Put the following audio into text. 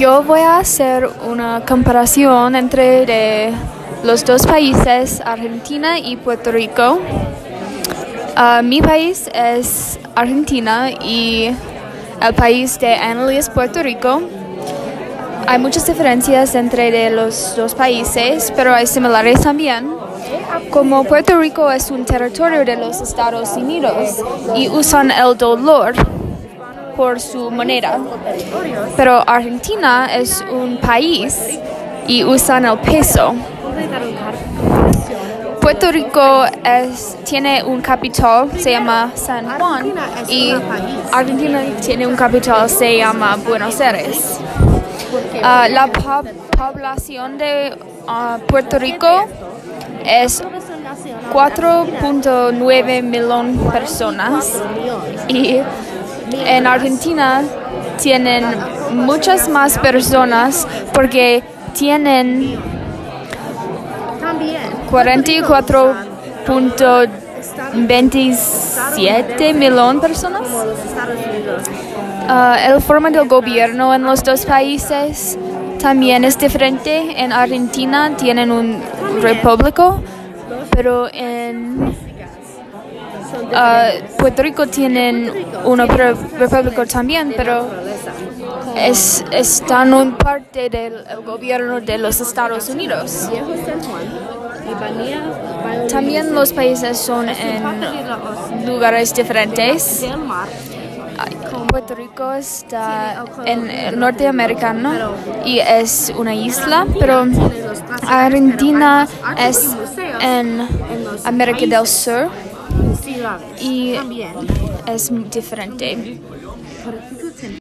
Yo voy a hacer una comparación entre de los dos países, Argentina y Puerto Rico. Uh, mi país es Argentina y el país de Annalise, Puerto Rico. Hay muchas diferencias entre los dos países, pero hay similares también. Como Puerto Rico es un territorio de los Estados Unidos y usan el dólar por su moneda, pero Argentina es un país y usan el peso. Puerto Rico es, tiene un capital, se llama San Juan, y Argentina tiene un capital, se llama Buenos Aires. Uh, la po- población de uh, Puerto Rico es 4.9 millones de personas y en Argentina tienen muchas más personas porque tienen 44.27 millones de personas. Ah, el forma del gobierno en los dos países también es diferente. En Argentina tienen un repúblico, pero en ah, Puerto Rico tienen una república también, pero es, están en parte del el gobierno de los Estados Unidos. También los países son en lugares diferentes. Puerto Rico está en norteamericano y es una isla, pero Argentina es en América del Sur y es muy diferente.